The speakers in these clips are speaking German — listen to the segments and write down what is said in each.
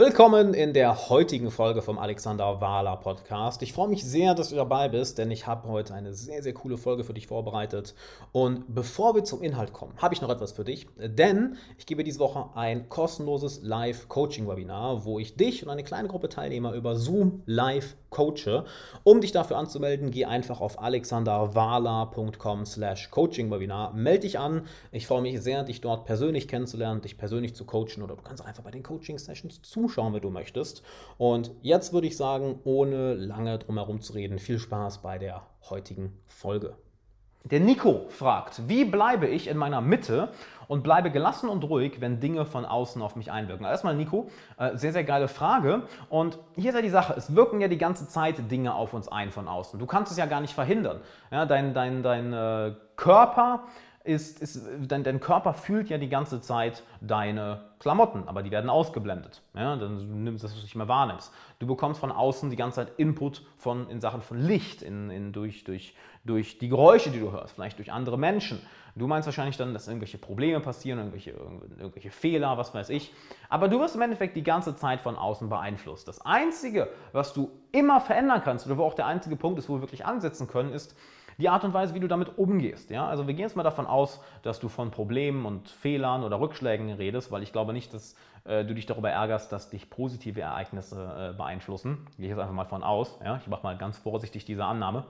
Willkommen in der heutigen Folge vom Alexander Wahler Podcast. Ich freue mich sehr, dass du dabei bist, denn ich habe heute eine sehr, sehr coole Folge für dich vorbereitet. Und bevor wir zum Inhalt kommen, habe ich noch etwas für dich, denn ich gebe diese Woche ein kostenloses Live-Coaching-Webinar, wo ich dich und eine kleine Gruppe Teilnehmer über Zoom live coache. Um dich dafür anzumelden, geh einfach auf alexanderwahler.com slash coaching-webinar. Melde dich an. Ich freue mich sehr, dich dort persönlich kennenzulernen, dich persönlich zu coachen oder du kannst einfach bei den Coaching-Sessions zuschauen zuschauen, wenn du möchtest. Und jetzt würde ich sagen, ohne lange drum herum zu reden, viel Spaß bei der heutigen Folge. Der Nico fragt, wie bleibe ich in meiner Mitte und bleibe gelassen und ruhig, wenn Dinge von außen auf mich einwirken? Also erstmal, Nico, äh, sehr, sehr geile Frage. Und hier ist ja die Sache, es wirken ja die ganze Zeit Dinge auf uns ein von außen. Du kannst es ja gar nicht verhindern. Ja, dein dein, dein äh, Körper ist, ist dein, dein, Körper fühlt ja die ganze Zeit deine Klamotten, aber die werden ausgeblendet. Ja, dann nimmst du du nicht mehr wahrnimmst. Du bekommst von außen die ganze Zeit Input von, in Sachen von Licht, in, in, durch, durch, durch die Geräusche, die du hörst, vielleicht durch andere Menschen. Du meinst wahrscheinlich dann, dass irgendwelche Probleme passieren, irgendwelche, irgendwelche Fehler, was weiß ich. Aber du wirst im Endeffekt die ganze Zeit von außen beeinflusst. Das Einzige, was du immer verändern kannst, oder wo auch der einzige Punkt ist, wo wir wirklich ansetzen können, ist, die Art und Weise, wie du damit umgehst. Ja? Also wir gehen jetzt mal davon aus, dass du von Problemen und Fehlern oder Rückschlägen redest, weil ich glaube nicht, dass äh, du dich darüber ärgerst, dass dich positive Ereignisse äh, beeinflussen. Gehe ich jetzt einfach mal von aus. Ja? Ich mache mal ganz vorsichtig diese Annahme.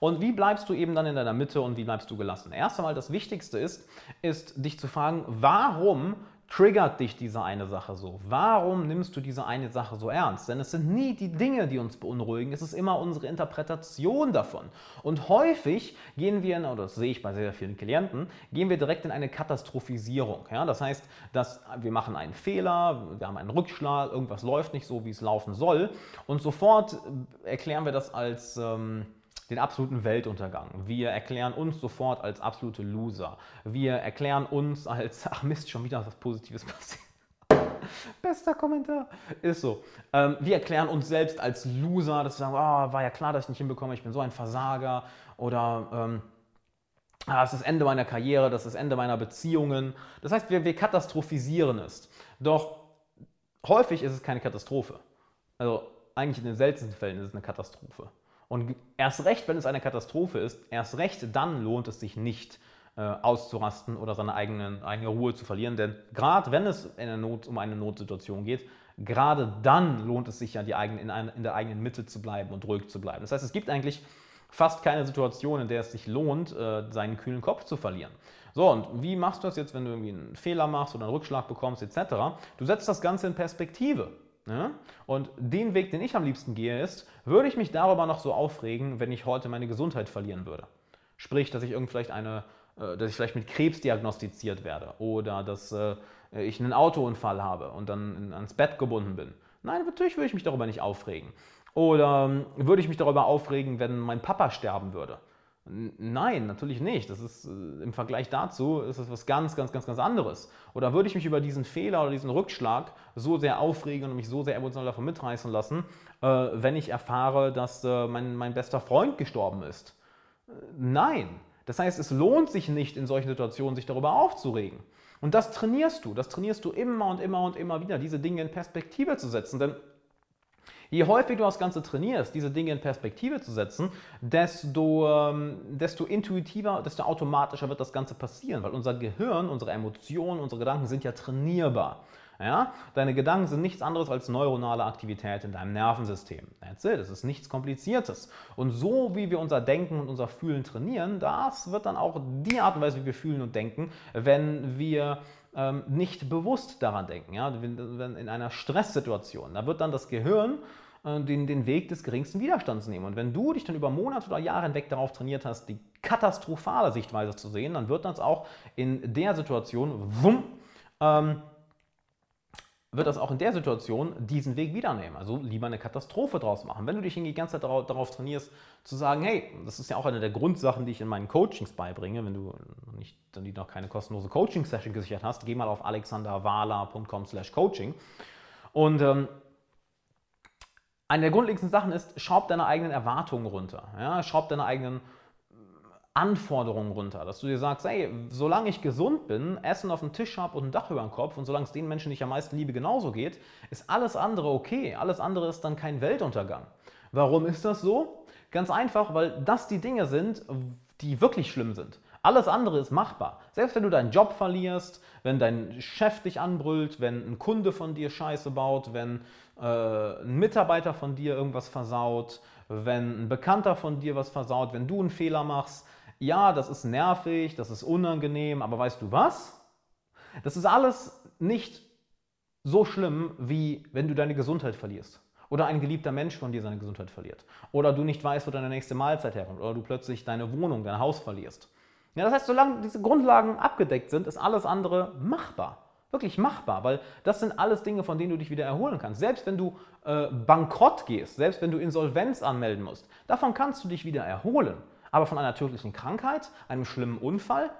Und wie bleibst du eben dann in deiner Mitte und wie bleibst du gelassen? Erst einmal das Wichtigste ist, ist dich zu fragen, warum triggert dich diese eine Sache so? Warum nimmst du diese eine Sache so ernst? Denn es sind nie die Dinge, die uns beunruhigen, es ist immer unsere Interpretation davon. Und häufig gehen wir, in, oder das sehe ich bei sehr vielen Klienten, gehen wir direkt in eine Katastrophisierung. Ja? Das heißt, dass wir machen einen Fehler, wir haben einen Rückschlag, irgendwas läuft nicht so, wie es laufen soll und sofort erklären wir das als... Ähm, den absoluten Weltuntergang. Wir erklären uns sofort als absolute Loser. Wir erklären uns als, ach Mist, schon wieder was Positives passiert. Bester Kommentar. Ist so. Ähm, wir erklären uns selbst als Loser, dass wir sagen, oh, war ja klar, dass ich nicht hinbekomme, ich bin so ein Versager. Oder ähm, ah, das ist das Ende meiner Karriere, das ist das Ende meiner Beziehungen. Das heißt, wir, wir katastrophisieren es. Doch häufig ist es keine Katastrophe. Also eigentlich in den seltensten Fällen ist es eine Katastrophe. Und erst recht, wenn es eine Katastrophe ist, erst recht dann lohnt es sich nicht äh, auszurasten oder seine eigenen, eigene Ruhe zu verlieren. Denn gerade wenn es Not, um eine Notsituation geht, gerade dann lohnt es sich ja, die eigene, in, ein, in der eigenen Mitte zu bleiben und ruhig zu bleiben. Das heißt, es gibt eigentlich fast keine Situation, in der es sich lohnt, äh, seinen kühlen Kopf zu verlieren. So, und wie machst du das jetzt, wenn du irgendwie einen Fehler machst oder einen Rückschlag bekommst, etc.? Du setzt das Ganze in Perspektive. Ja? Und den Weg, den ich am liebsten gehe, ist, würde ich mich darüber noch so aufregen, wenn ich heute meine Gesundheit verlieren würde. Sprich, dass ich irgend vielleicht eine, äh, dass ich vielleicht mit Krebs diagnostiziert werde oder dass äh, ich einen Autounfall habe und dann ans Bett gebunden bin. Nein, natürlich würde ich mich darüber nicht aufregen. Oder ähm, würde ich mich darüber aufregen, wenn mein Papa sterben würde. Nein, natürlich nicht. Das ist äh, im Vergleich dazu ist es was ganz, ganz, ganz, ganz anderes. Oder würde ich mich über diesen Fehler oder diesen Rückschlag so sehr aufregen und mich so sehr emotional davon mitreißen lassen, äh, wenn ich erfahre, dass äh, mein, mein bester Freund gestorben ist? Nein. Das heißt, es lohnt sich nicht in solchen Situationen, sich darüber aufzuregen. Und das trainierst du. Das trainierst du immer und immer und immer wieder, diese Dinge in Perspektive zu setzen. Denn Je häufiger du das Ganze trainierst, diese Dinge in Perspektive zu setzen, desto, ähm, desto intuitiver, desto automatischer wird das Ganze passieren, weil unser Gehirn, unsere Emotionen, unsere Gedanken sind ja trainierbar. Ja? Deine Gedanken sind nichts anderes als neuronale Aktivität in deinem Nervensystem. That's it. Es ist nichts Kompliziertes. Und so wie wir unser Denken und unser Fühlen trainieren, das wird dann auch die Art und Weise, wie wir fühlen und denken, wenn wir ähm, nicht bewusst daran denken. Ja? Wenn, in einer Stresssituation, da wird dann das Gehirn äh, den, den Weg des geringsten Widerstands nehmen. Und wenn du dich dann über Monate oder Jahre hinweg darauf trainiert hast, die katastrophale Sichtweise zu sehen, dann wird das auch in der Situation, wumm, ähm, wird das auch in der Situation diesen Weg wieder nehmen. Also lieber eine Katastrophe draus machen. Wenn du dich die ganze Zeit darauf, trainierst, zu sagen, hey, das ist ja auch eine der Grundsachen, die ich in meinen Coachings beibringe, wenn du nicht, dann noch keine kostenlose Coaching-Session gesichert hast, geh mal auf alexanderwala.com slash coaching und ähm, eine der grundlegendsten Sachen ist, schraub deine eigenen Erwartungen runter. Ja? Schraub deine eigenen Anforderungen runter, dass du dir sagst, hey, solange ich gesund bin, Essen auf dem Tisch habe und ein Dach über dem Kopf und solange es den Menschen, die ich am meisten liebe, genauso geht, ist alles andere okay. Alles andere ist dann kein Weltuntergang. Warum ist das so? Ganz einfach, weil das die Dinge sind, die wirklich schlimm sind. Alles andere ist machbar. Selbst wenn du deinen Job verlierst, wenn dein Chef dich anbrüllt, wenn ein Kunde von dir Scheiße baut, wenn äh, ein Mitarbeiter von dir irgendwas versaut, wenn ein Bekannter von dir was versaut, wenn du einen Fehler machst, ja, das ist nervig, das ist unangenehm, aber weißt du was? Das ist alles nicht so schlimm, wie wenn du deine Gesundheit verlierst. Oder ein geliebter Mensch von dir seine Gesundheit verliert. Oder du nicht weißt, wo deine nächste Mahlzeit herkommt. Oder du plötzlich deine Wohnung, dein Haus verlierst. Ja, das heißt, solange diese Grundlagen abgedeckt sind, ist alles andere machbar. Wirklich machbar, weil das sind alles Dinge, von denen du dich wieder erholen kannst. Selbst wenn du äh, bankrott gehst, selbst wenn du Insolvenz anmelden musst, davon kannst du dich wieder erholen. Aber von einer tödlichen Krankheit, einem schlimmen Unfall,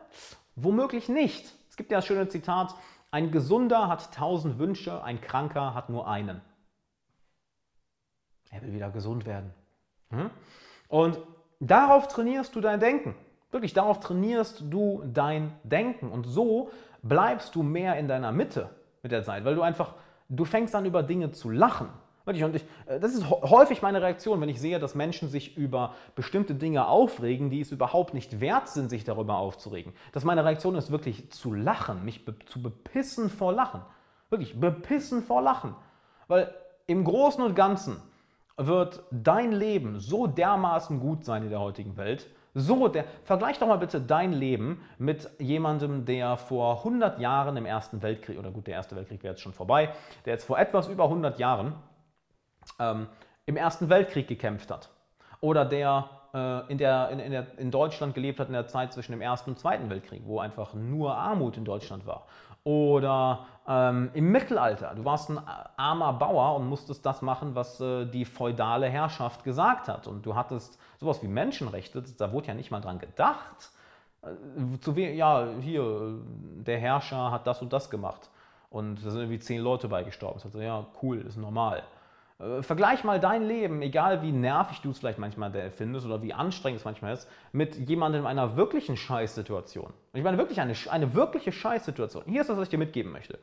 womöglich nicht. Es gibt ja das schöne Zitat, ein Gesunder hat tausend Wünsche, ein Kranker hat nur einen. Er will wieder gesund werden. Hm? Und darauf trainierst du dein Denken. Wirklich, darauf trainierst du dein Denken. Und so bleibst du mehr in deiner Mitte mit der Zeit, weil du einfach, du fängst an über Dinge zu lachen. Und ich, äh, das ist häufig meine Reaktion, wenn ich sehe, dass Menschen sich über bestimmte Dinge aufregen, die es überhaupt nicht wert sind, sich darüber aufzuregen. Dass meine Reaktion ist wirklich zu lachen, mich be zu bepissen vor Lachen. Wirklich, bepissen vor Lachen. Weil im Großen und Ganzen wird dein Leben so dermaßen gut sein in der heutigen Welt, so, der, vergleich doch mal bitte dein Leben mit jemandem, der vor 100 Jahren im Ersten Weltkrieg, oder gut, der Erste Weltkrieg wäre jetzt schon vorbei, der jetzt vor etwas über 100 Jahren ähm, im Ersten Weltkrieg gekämpft hat. Oder der, äh, in, der, in, in, der in Deutschland gelebt hat in der Zeit zwischen dem Ersten und Zweiten Weltkrieg, wo einfach nur Armut in Deutschland war. Oder ähm, im Mittelalter, du warst ein armer Bauer und musstest das machen, was äh, die feudale Herrschaft gesagt hat. Und du hattest sowas wie Menschenrechte, da wurde ja nicht mal dran gedacht. Äh, zu ja, hier, der Herrscher hat das und das gemacht. Und da sind irgendwie zehn Leute beigestorben. Ich dachte, ja, cool, ist normal. Äh, vergleich mal dein Leben, egal wie nervig du es vielleicht manchmal findest oder wie anstrengend es manchmal ist, mit jemandem in einer wirklichen Scheißsituation. Ich meine wirklich eine, eine wirkliche Scheißsituation. Hier ist das, was ich dir mitgeben möchte.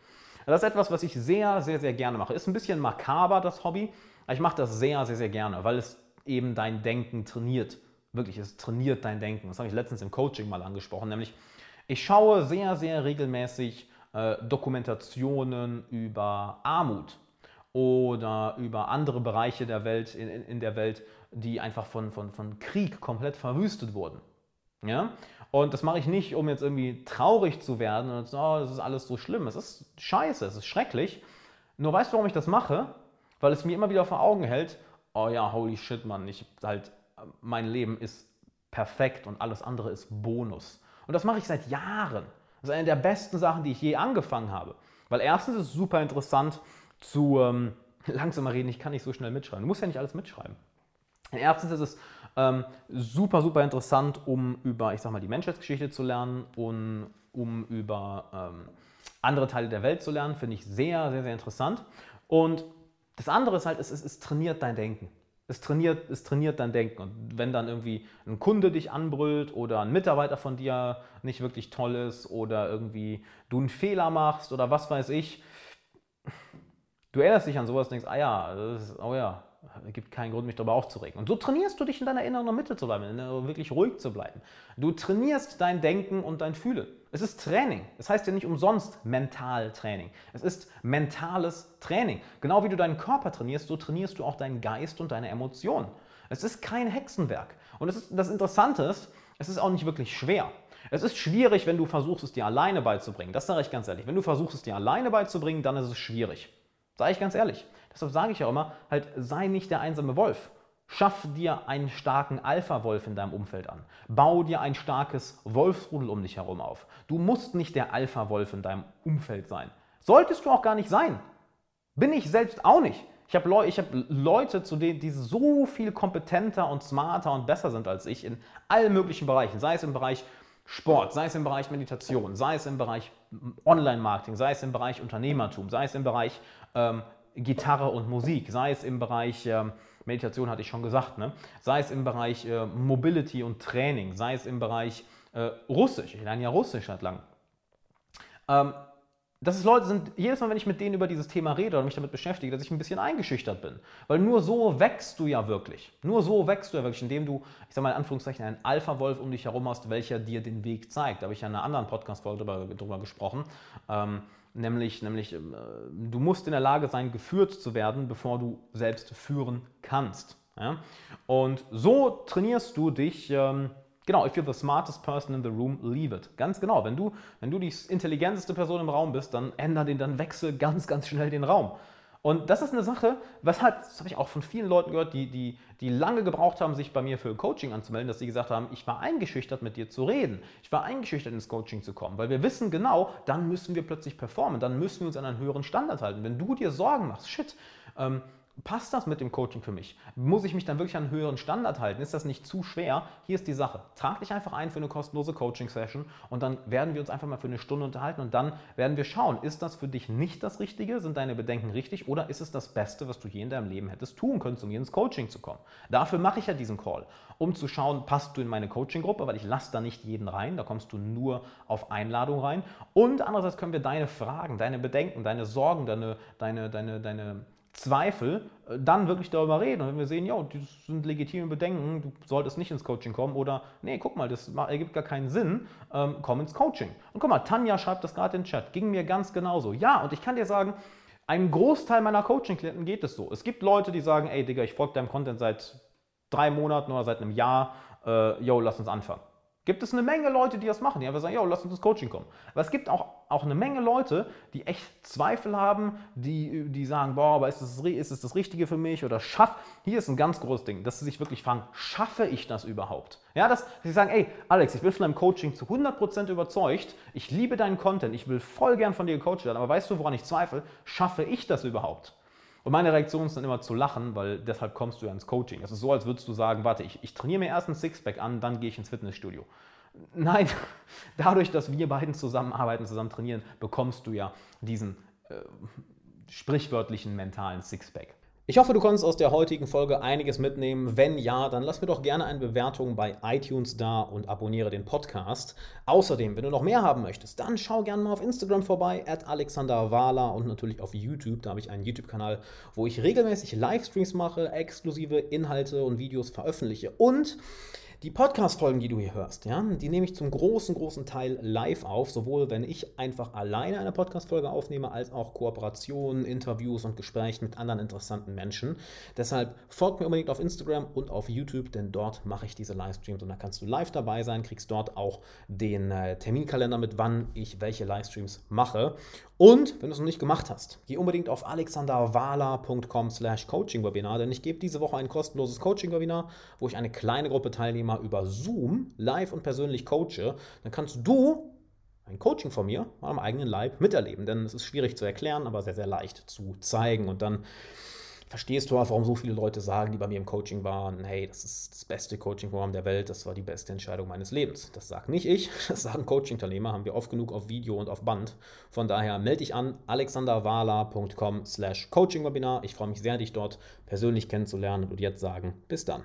Das ist etwas, was ich sehr, sehr, sehr gerne mache. Ist ein bisschen makaber, das Hobby, aber ich mache das sehr, sehr, sehr gerne, weil es eben dein Denken trainiert. Wirklich, es trainiert dein Denken. Das habe ich letztens im Coaching mal angesprochen, nämlich ich schaue sehr, sehr regelmäßig äh, Dokumentationen über Armut oder über andere Bereiche der Welt, in, in der Welt, die einfach von, von, von Krieg komplett verwüstet wurden. Ja? Und das mache ich nicht, um jetzt irgendwie traurig zu werden und oh, das ist alles so schlimm. Es ist scheiße, es ist schrecklich. Nur weißt du, warum ich das mache? Weil es mir immer wieder vor Augen hält, oh ja, holy shit, Mann, ich halt, mein Leben ist perfekt und alles andere ist Bonus. Und das mache ich seit Jahren. Das ist eine der besten Sachen, die ich je angefangen habe. Weil erstens ist es super interessant, zu ähm, langsamer reden, ich kann nicht so schnell mitschreiben. Du musst ja nicht alles mitschreiben. Erstens ist es ähm, super, super interessant, um über, ich sag mal, die Menschheitsgeschichte zu lernen und um über ähm, andere Teile der Welt zu lernen. Finde ich sehr, sehr, sehr interessant. Und das andere ist halt, es, es, es trainiert dein Denken. Es trainiert, es trainiert dein Denken. Und wenn dann irgendwie ein Kunde dich anbrüllt oder ein Mitarbeiter von dir nicht wirklich toll ist oder irgendwie du einen Fehler machst oder was weiß ich, Du erinnerst dich an sowas und denkst, ah ja, ist, oh ja, es gibt keinen Grund, mich darüber aufzuregen. Und so trainierst du dich in deiner inneren Mitte zu bleiben, wirklich ruhig zu bleiben. Du trainierst dein Denken und dein Fühlen. Es ist Training. Es heißt ja nicht umsonst Mentaltraining. Es ist mentales Training. Genau wie du deinen Körper trainierst, so trainierst du auch deinen Geist und deine Emotionen. Es ist kein Hexenwerk. Und es ist, das Interessante ist, es ist auch nicht wirklich schwer. Es ist schwierig, wenn du versuchst, es dir alleine beizubringen. Das sage ich ganz ehrlich. Wenn du versuchst, es dir alleine beizubringen, dann ist es schwierig. Sage ich ganz ehrlich. Deshalb sage ich auch immer, halt sei nicht der einsame Wolf. Schaff dir einen starken Alpha-Wolf in deinem Umfeld an. Bau dir ein starkes Wolfsrudel um dich herum auf. Du musst nicht der Alpha-Wolf in deinem Umfeld sein. Solltest du auch gar nicht sein. Bin ich selbst auch nicht. Ich habe Leu hab Leute, zu denen, die so viel kompetenter und smarter und besser sind als ich in allen möglichen Bereichen. Sei es im Bereich Sport, sei es im Bereich Meditation, sei es im Bereich Online-Marketing, sei es im Bereich Unternehmertum, sei es im Bereich ähm, Gitarre und Musik, sei es im Bereich ähm, Meditation, hatte ich schon gesagt, ne? sei es im Bereich äh, Mobility und Training, sei es im Bereich äh, Russisch, ich lerne ja Russisch seit langem. Ähm, dass es Leute sind, jedes Mal, wenn ich mit denen über dieses Thema rede oder mich damit beschäftige, dass ich ein bisschen eingeschüchtert bin. Weil nur so wächst du ja wirklich. Nur so wächst du ja wirklich, indem du, ich sag mal in Anführungszeichen, einen Alpha-Wolf um dich herum hast, welcher dir den Weg zeigt. Da habe ich ja in einer anderen Podcast-Folge drüber, drüber, gesprochen. Ähm, nämlich, nämlich äh, du musst in der Lage sein, geführt zu werden, bevor du selbst führen kannst. Ja? Und so trainierst du dich. Ähm, Genau, if you're the smartest person in the room, leave it. Ganz genau. Wenn du, wenn du die intelligenteste Person im Raum bist, dann ändere den, dann wechsel ganz, ganz schnell den Raum. Und das ist eine Sache, weshalb, das habe ich auch von vielen Leuten gehört, die, die, die lange gebraucht haben, sich bei mir für Coaching anzumelden, dass sie gesagt haben, ich war eingeschüchtert, mit dir zu reden. Ich war eingeschüchtert, ins Coaching zu kommen, weil wir wissen genau, dann müssen wir plötzlich performen, dann müssen wir uns an einen höheren Standard halten. Wenn du dir Sorgen machst, shit, ähm, Passt das mit dem Coaching für mich? Muss ich mich dann wirklich an einen höheren Standard halten? Ist das nicht zu schwer? Hier ist die Sache. Trag dich einfach ein für eine kostenlose Coaching-Session und dann werden wir uns einfach mal für eine Stunde unterhalten und dann werden wir schauen, ist das für dich nicht das Richtige? Sind deine Bedenken richtig oder ist es das Beste, was du je in deinem Leben hättest tun können, um hier ins Coaching zu kommen? Dafür mache ich ja diesen Call, um zu schauen, passt du in meine Coaching-Gruppe, weil ich lasse da nicht jeden rein, da kommst du nur auf Einladung rein. Und andererseits können wir deine Fragen, deine Bedenken, deine Sorgen, deine, deine, deine, deine Zweifel, äh, dann wirklich darüber reden. Und wenn wir sehen, ja, das sind legitime Bedenken, du solltest nicht ins Coaching kommen oder nee, guck mal, das ergibt gar keinen Sinn, ähm, komm ins Coaching. Und guck mal, Tanja schreibt das gerade in den Chat, ging mir ganz genauso. Ja, und ich kann dir sagen, einem Großteil meiner Coaching-Klienten geht es so. Es gibt Leute, die sagen, ey Digga, ich folge deinem Content seit drei Monaten oder seit einem Jahr, äh, yo, lass uns anfangen. Gibt es eine Menge Leute, die das machen, die einfach sagen, ja, lass uns ins Coaching kommen. Aber es gibt auch, auch eine Menge Leute, die echt Zweifel haben, die, die sagen, boah, aber ist es, ist es das Richtige für mich oder schaff, hier ist ein ganz großes Ding, dass sie sich wirklich fragen, schaffe ich das überhaupt? Ja, dass sie sagen, ey, Alex, ich bin von deinem Coaching zu 100% überzeugt, ich liebe deinen Content, ich will voll gern von dir gecoacht werden, aber weißt du, woran ich zweifle? Schaffe ich das überhaupt? Und meine Reaktion ist dann immer zu lachen, weil deshalb kommst du ja ins Coaching. Es ist so, als würdest du sagen, warte, ich, ich trainiere mir erst ein Sixpack an, dann gehe ich ins Fitnessstudio. Nein, dadurch, dass wir beiden zusammenarbeiten, zusammen trainieren, bekommst du ja diesen äh, sprichwörtlichen mentalen Sixpack. Ich hoffe, du konntest aus der heutigen Folge einiges mitnehmen. Wenn ja, dann lass mir doch gerne eine Bewertung bei iTunes da und abonniere den Podcast. Außerdem, wenn du noch mehr haben möchtest, dann schau gerne mal auf Instagram vorbei, at Alexander Wahler und natürlich auf YouTube. Da habe ich einen YouTube-Kanal, wo ich regelmäßig Livestreams mache, exklusive Inhalte und Videos veröffentliche. Und die Podcast-Folgen, die du hier hörst, ja, die nehme ich zum großen, großen Teil live auf, sowohl wenn ich einfach alleine eine Podcast-Folge aufnehme, als auch Kooperationen, Interviews und Gespräche mit anderen interessanten Menschen. Deshalb folgt mir unbedingt auf Instagram und auf YouTube, denn dort mache ich diese Livestreams und da kannst du live dabei sein, kriegst dort auch den äh, Terminkalender mit, wann ich welche Livestreams mache. Und wenn du es noch nicht gemacht hast, geh unbedingt auf alexanderwala.com slash Coaching-Webinar, denn ich gebe diese Woche ein kostenloses Coaching-Webinar, wo ich eine kleine Gruppe Teilnehmer über Zoom live und persönlich coache. Dann kannst du ein Coaching von mir am eigenen Leib miterleben, denn es ist schwierig zu erklären, aber sehr, sehr leicht zu zeigen. Und dann verstehst du auch, warum so viele Leute sagen, die bei mir im Coaching waren, hey, das ist das beste Coaching-Programm der Welt, das war die beste Entscheidung meines Lebens. Das sage nicht ich, das sagen Coaching-Teilnehmer, haben wir oft genug auf Video und auf Band. Von daher melde dich an, alexanderwala.com slash Coaching-Webinar. Ich freue mich sehr, dich dort persönlich kennenzulernen und jetzt sagen, bis dann.